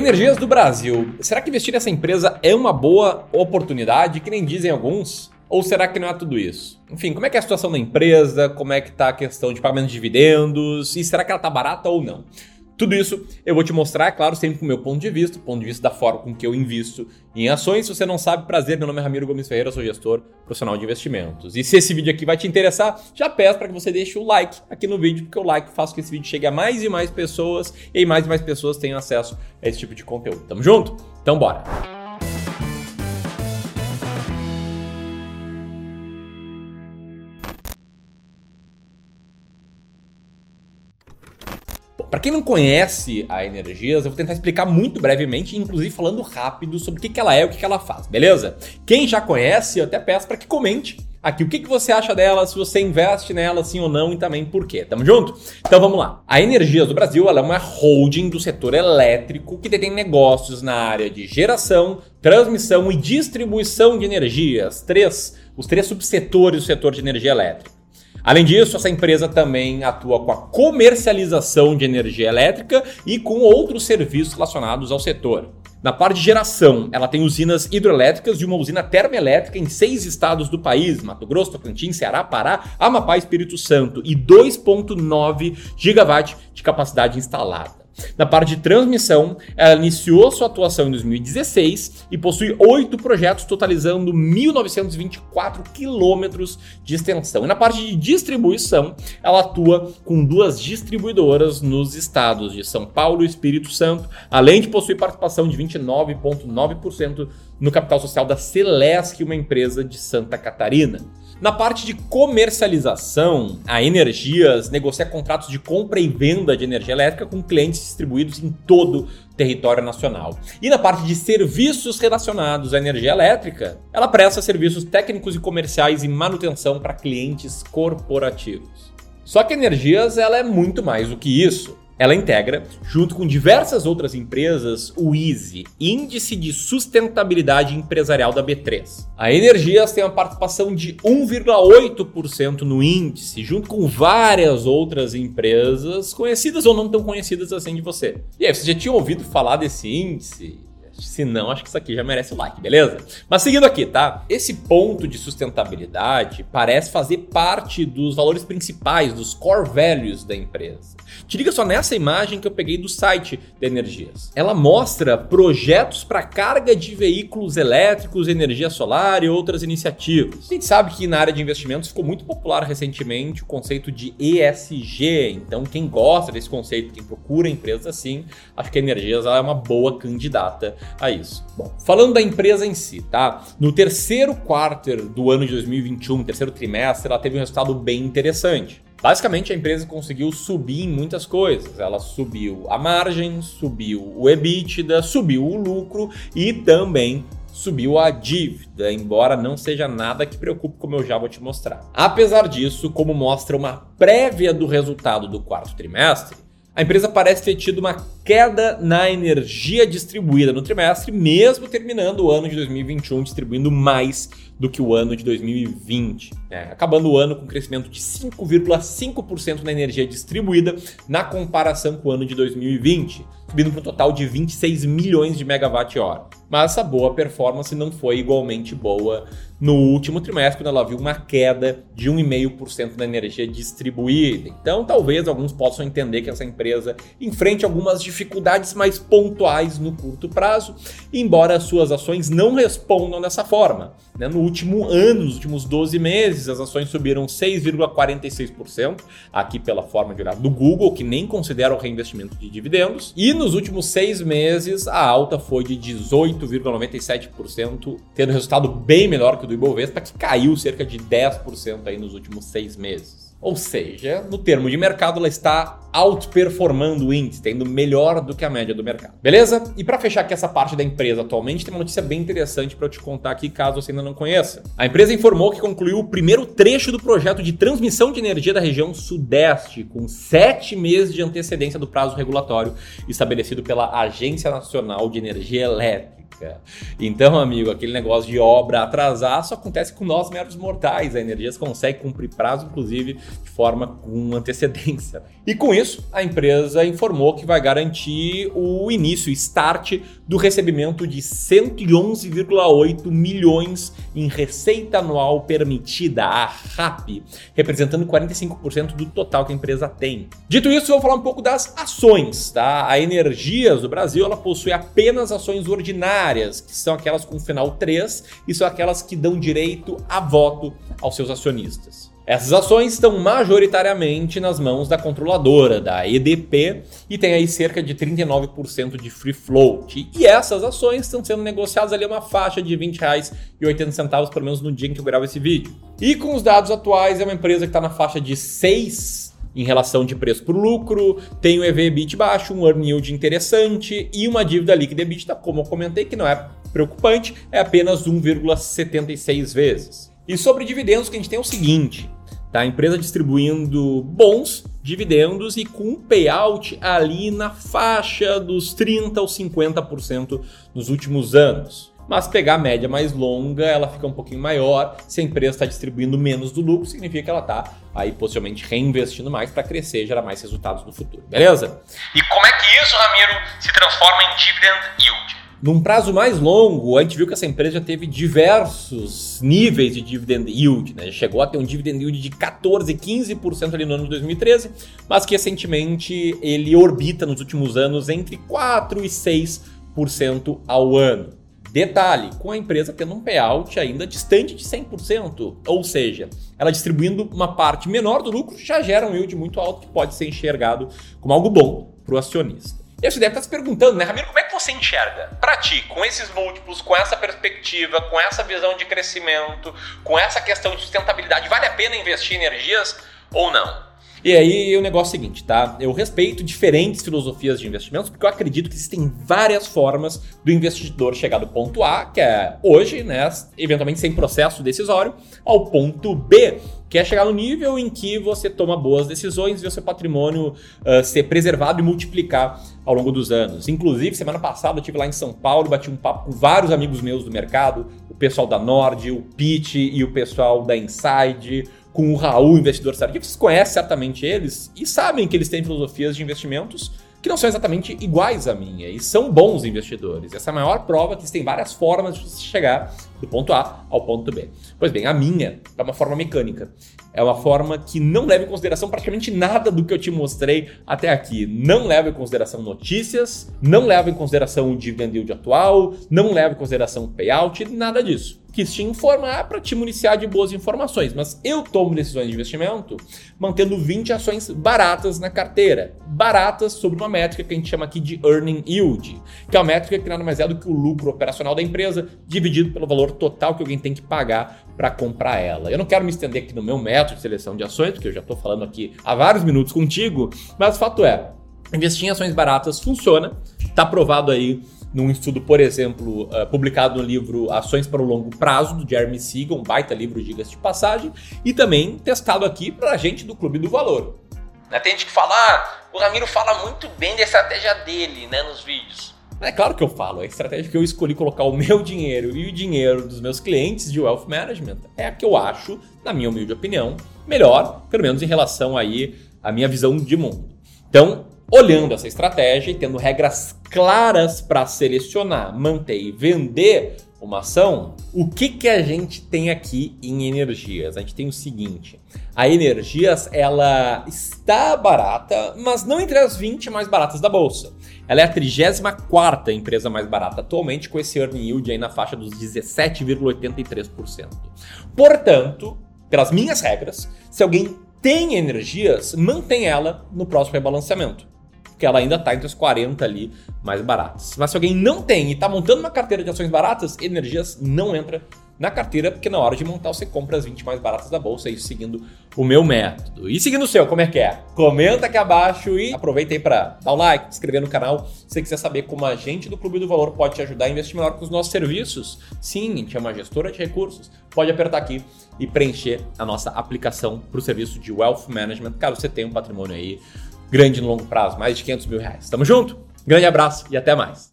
Energias do Brasil. Será que investir nessa empresa é uma boa oportunidade, que nem dizem alguns? Ou será que não é tudo isso? Enfim, como é que é a situação da empresa? Como é que está a questão de pagamento de dividendos? E será que ela está barata ou não? Tudo isso eu vou te mostrar, é claro, sempre com o meu ponto de vista, ponto de vista da forma com que eu invisto em ações. Se você não sabe, prazer, meu nome é Ramiro Gomes Ferreira, sou gestor profissional de investimentos. E se esse vídeo aqui vai te interessar, já peço para que você deixe o like aqui no vídeo, porque o like faz com que esse vídeo chegue a mais e mais pessoas e mais e mais pessoas tenham acesso a esse tipo de conteúdo. Tamo junto? Então bora! Para quem não conhece a Energias, eu vou tentar explicar muito brevemente, inclusive falando rápido sobre o que, ela é e o que, ela faz, beleza? Quem já conhece, eu até peço para que comente aqui o que, você acha dela, se você investe nela sim ou não e também por quê. Tamo junto? Então vamos lá. A Energias do Brasil é uma holding do setor elétrico que detém negócios na área de geração, transmissão e distribuição de energias. Três, os três subsetores do setor de energia elétrica. Além disso, essa empresa também atua com a comercialização de energia elétrica e com outros serviços relacionados ao setor. Na parte de geração, ela tem usinas hidrelétricas e uma usina termoelétrica em seis estados do país: Mato Grosso, Tocantins, Ceará, Pará, Amapá e Espírito Santo, e 2,9 gigawatt de capacidade instalada. Na parte de transmissão, ela iniciou sua atuação em 2016 e possui oito projetos totalizando 1.924 quilômetros de extensão. E na parte de distribuição, ela atua com duas distribuidoras nos estados de São Paulo e Espírito Santo, além de possuir participação de 29,9% no capital social da Celesc, uma empresa de Santa Catarina. Na parte de comercialização, a Energias negocia contratos de compra e venda de energia elétrica com clientes distribuídos em todo o território nacional. E na parte de serviços relacionados à energia elétrica, ela presta serviços técnicos e comerciais e manutenção para clientes corporativos. Só que Energias ela é muito mais do que isso. Ela integra, junto com diversas outras empresas, o ISE, Índice de Sustentabilidade Empresarial da B3. A Energias tem uma participação de 1,8% no índice, junto com várias outras empresas, conhecidas ou não tão conhecidas assim de você. E aí, você já tinha ouvido falar desse índice? Se não, acho que isso aqui já merece o like, beleza? Mas seguindo aqui, tá? Esse ponto de sustentabilidade parece fazer parte dos valores principais, dos core values da empresa. Te liga só nessa imagem que eu peguei do site da Energias. Ela mostra projetos para carga de veículos elétricos, energia solar e outras iniciativas. A gente sabe que na área de investimentos ficou muito popular recentemente o conceito de ESG. Então, quem gosta desse conceito, quem procura empresas assim, acho que a Energias é uma boa candidata a isso. Bom, falando da empresa em si, tá? No terceiro quarto do ano de 2021, terceiro trimestre, ela teve um resultado bem interessante. Basicamente, a empresa conseguiu subir em muitas coisas. Ela subiu a margem, subiu o EBITDA, subiu o lucro e também subiu a dívida, embora não seja nada que preocupe, como eu já vou te mostrar. Apesar disso, como mostra uma prévia do resultado do quarto trimestre, a empresa parece ter tido uma queda na energia distribuída no trimestre, mesmo terminando o ano de 2021 distribuindo mais do que o ano de 2020, né? acabando o ano com um crescimento de 5,5% na energia distribuída na comparação com o ano de 2020, subindo para um total de 26 milhões de megawatt-hora. Mas essa boa performance não foi igualmente boa no último trimestre, quando ela viu uma queda de 1,5% na energia distribuída. Então, talvez alguns possam entender que essa empresa enfrente algumas dificuldades mais pontuais no curto prazo, embora suas ações não respondam dessa forma. Né? No último ano, nos últimos 12 meses, as ações subiram 6,46%, aqui pela forma de olhar do Google, que nem considera o reinvestimento de dividendos, e nos últimos seis meses a alta foi de 18,97%, tendo resultado bem menor que o do Ibovespa, que caiu cerca de 10% aí nos últimos seis meses. Ou seja, no termo de mercado, ela está outperformando o índice, tendo melhor do que a média do mercado. Beleza? E para fechar aqui essa parte da empresa atualmente, tem uma notícia bem interessante para eu te contar aqui, caso você ainda não conheça. A empresa informou que concluiu o primeiro trecho do projeto de transmissão de energia da região Sudeste, com sete meses de antecedência do prazo regulatório estabelecido pela Agência Nacional de Energia Elétrica. Então, amigo, aquele negócio de obra atrasar só acontece com nós meros mortais. A Energias consegue cumprir prazo, inclusive, de forma com antecedência. E com isso, a empresa informou que vai garantir o início, start do recebimento de 111,8 milhões em receita anual permitida, a RAP, representando 45% do total que a empresa tem. Dito isso, vou falar um pouco das ações, tá? A Energias do Brasil, ela possui apenas ações ordinárias, que são aquelas com final 3 e são aquelas que dão direito a voto aos seus acionistas. Essas ações estão majoritariamente nas mãos da controladora, da EDP, e tem aí cerca de 39% de free float. E essas ações estão sendo negociadas ali uma faixa de R$ 20,80, pelo menos no dia em que eu gravo esse vídeo. E com os dados atuais, é uma empresa que está na faixa de 6 em relação de preço por lucro, tem o EV/EBIT baixo, um earn yield interessante e uma dívida líquida EBITDA, como eu comentei, que não é preocupante, é apenas 1,76 vezes. E sobre dividendos, que a gente tem o seguinte: Tá? A empresa distribuindo bons dividendos e com um payout ali na faixa dos 30% ou 50% nos últimos anos. Mas pegar a média mais longa, ela fica um pouquinho maior. Se a empresa está distribuindo menos do lucro, significa que ela está aí possivelmente reinvestindo mais para crescer e gerar mais resultados no futuro. Beleza? E como é que isso, Ramiro, se transforma em dividend yield? Num prazo mais longo, a gente viu que essa empresa já teve diversos níveis de dividend yield, né? Chegou a ter um dividend yield de 14, 15% ali no ano de 2013, mas que recentemente ele orbita nos últimos anos entre 4 e 6% ao ano. Detalhe, com a empresa tendo um payout ainda distante de 100%, ou seja, ela distribuindo uma parte menor do lucro já gera um yield muito alto que pode ser enxergado como algo bom para o acionista. E você deve estar se perguntando, né, Ramiro, como é que você enxerga? Para ti, com esses múltiplos, com essa perspectiva, com essa visão de crescimento, com essa questão de sustentabilidade, vale a pena investir em energias ou não? E aí o negócio é o seguinte, tá? Eu respeito diferentes filosofias de investimentos porque eu acredito que existem várias formas do investidor chegar do ponto A, que é hoje, né, eventualmente sem processo decisório, ao ponto B, que é chegar no nível em que você toma boas decisões e o seu patrimônio uh, ser preservado e multiplicar ao longo dos anos. Inclusive, semana passada eu estive lá em São Paulo, bati um papo com vários amigos meus do mercado, o pessoal da Nord, o Pitch e o pessoal da Inside, com o Raul, investidor tardio. Vocês conhecem certamente eles e sabem que eles têm filosofias de investimentos que não são exatamente iguais à minha e são bons investidores. Essa é a maior prova que existem várias formas de você chegar do ponto A ao ponto B. Pois bem, a minha é uma forma mecânica. É uma forma que não leva em consideração praticamente nada do que eu te mostrei até aqui. Não leva em consideração notícias, não leva em consideração o dividend yield atual, não leva em consideração o payout, nada disso quis te informar para te municiar de boas informações, mas eu tomo decisões de investimento mantendo 20 ações baratas na carteira. Baratas sobre uma métrica que a gente chama aqui de earning yield, que é uma métrica que nada mais é do que o lucro operacional da empresa dividido pelo valor total que alguém tem que pagar para comprar ela. Eu não quero me estender aqui no meu método de seleção de ações, porque eu já estou falando aqui há vários minutos contigo, mas fato é, investir em ações baratas funciona, está provado aí num estudo, por exemplo, uh, publicado no livro Ações para o Longo Prazo, do Jeremy Siegel, um baita livro, diga-se de passagem, e também testado aqui para a gente do Clube do Valor. Né, tem gente que fala, ah, o Ramiro fala muito bem da estratégia dele, né, nos vídeos. É claro que eu falo, a estratégia que eu escolhi colocar o meu dinheiro e o dinheiro dos meus clientes de wealth management é a que eu acho, na minha humilde opinião, melhor, pelo menos em relação aí à minha visão de mundo. Então, olhando essa estratégia e tendo regras claras para selecionar, manter e vender uma ação, o que, que a gente tem aqui em energias? A gente tem o seguinte: a energias ela está barata, mas não entre as 20 mais baratas da bolsa. Ela é a 34 empresa mais barata atualmente, com esse earning yield aí na faixa dos 17,83%. Portanto, pelas minhas regras, se alguém tem energias, mantém ela no próximo rebalanceamento porque ela ainda está entre os 40 ali mais baratas. Mas se alguém não tem e está montando uma carteira de ações baratas, Energias não entra na carteira, porque na hora de montar você compra as 20 mais baratas da bolsa, isso seguindo o meu método. E seguindo o seu, como é que é? Comenta aqui abaixo e aproveita aí para dar o like, se inscrever no canal. Se você quiser saber como a gente do Clube do Valor pode te ajudar a investir melhor com os nossos serviços, sim, a gente é uma gestora de recursos, pode apertar aqui e preencher a nossa aplicação para o serviço de Wealth Management, caso você tenha um patrimônio aí grande no longo prazo, mais de 500 mil reais. Tamo junto? Grande abraço e até mais.